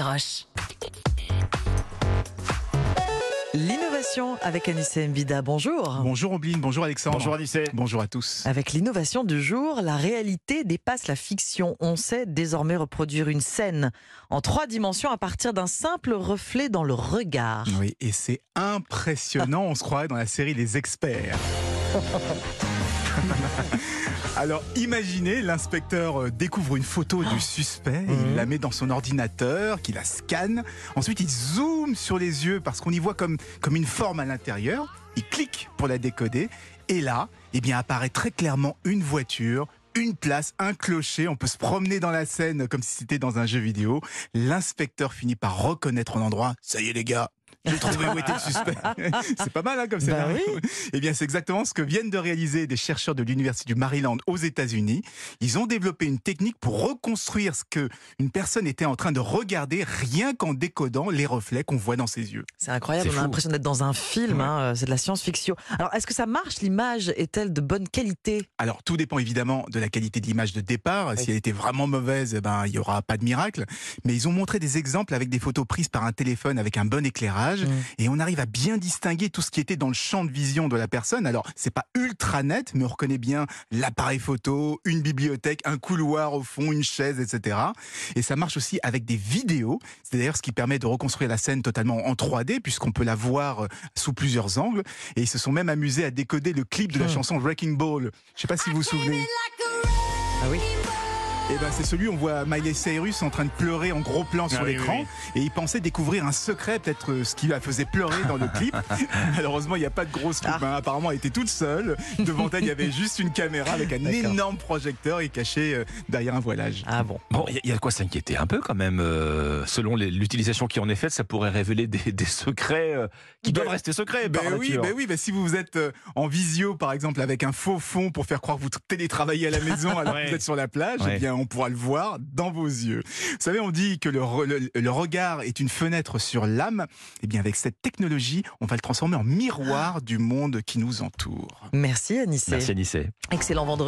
Roche. L'innovation avec Anissé Mbida. Bonjour. Bonjour Obline, bonjour Alexandre. Bonjour Anissé. Bonjour à tous. Avec l'innovation du jour, la réalité dépasse la fiction. On sait désormais reproduire une scène en trois dimensions à partir d'un simple reflet dans le regard. Oui, et c'est impressionnant, on se croirait dans la série Les Experts. Alors imaginez, l'inspecteur euh, découvre une photo du suspect, il la met dans son ordinateur, qu'il la scanne, ensuite il zoome sur les yeux parce qu'on y voit comme, comme une forme à l'intérieur, il clique pour la décoder, et là, eh bien apparaît très clairement une voiture, une place, un clocher, on peut se promener dans la scène comme si c'était dans un jeu vidéo. L'inspecteur finit par reconnaître l'endroit. Ça y est les gars, j'ai trouvé où était le suspect. c'est pas mal hein, comme scénario. oui. Eh bien, c'est exactement ce que viennent de réaliser des chercheurs de l'université du Maryland aux États-Unis. Ils ont développé une technique pour reconstruire ce que une personne était en train de regarder rien qu'en décodant les reflets qu'on voit dans ses yeux. C'est incroyable, C'est on a l'impression d'être dans un film, hein, c'est de la science-fiction. Alors, est-ce que ça marche L'image est-elle de bonne qualité? Alors, tout dépend évidemment de la qualité de l'image de départ. Si elle était vraiment mauvaise, eh ben, il y aura pas de miracle. Mais ils ont montré des exemples avec des photos prises par un téléphone avec un bon éclairage. Mm. Et on arrive à bien distinguer tout ce qui était dans le champ de vision de la personne. Alors, c'est pas ultra net, mais on reconnaît bien l'appareil photo, une bibliothèque, un couloir au fond, une chaise, etc. Et ça marche aussi avec des vidéos. C'est d'ailleurs ce qui permet de reconstruire la scène totalement en 3D, puisqu'on peut la voir euh, sous plusieurs angles. Et ils se sont même amusés à décoder le clip de la Hmm. chanson Wrecking Ball. Je sais pas si vous vous souvenez. Ah oui Et ben c'est celui où on voit Miley Cyrus en train de pleurer en gros plan sur Ah l'écran oui, et il pensait découvrir un secret peut-être euh, ce qui la faisait pleurer dans le clip. Malheureusement il n'y a pas de grosse coupe. Ah. hein. Apparemment elle était toute seule. Devant elle il y avait juste une caméra avec un énorme projecteur et caché euh, derrière un voilage. Ah bon Bon, il y, a- de quoi s'inquiéter un peu quand même. euh, selon l'utilisation qui en est faite, ça pourrait révéler des, des secrets euh, qui Ben- doivent rester secrets. Ben par oui, nature. ben oui, ben si vous êtes en visio par exemple avec un faux fond pour faire croire que vous télétravaillez à la maison alors que Ouais. vous êtes sur la plage, Ouais. eh bien on pourra le voir dans vos yeux. Vous savez, on dit que le, re- le- le regard est une fenêtre sur l'âme. Eh bien avec cette technologie, on va le transformer en miroir du monde qui nous entoure. Merci Anissé. Merci Anissé. Excellent vendredi.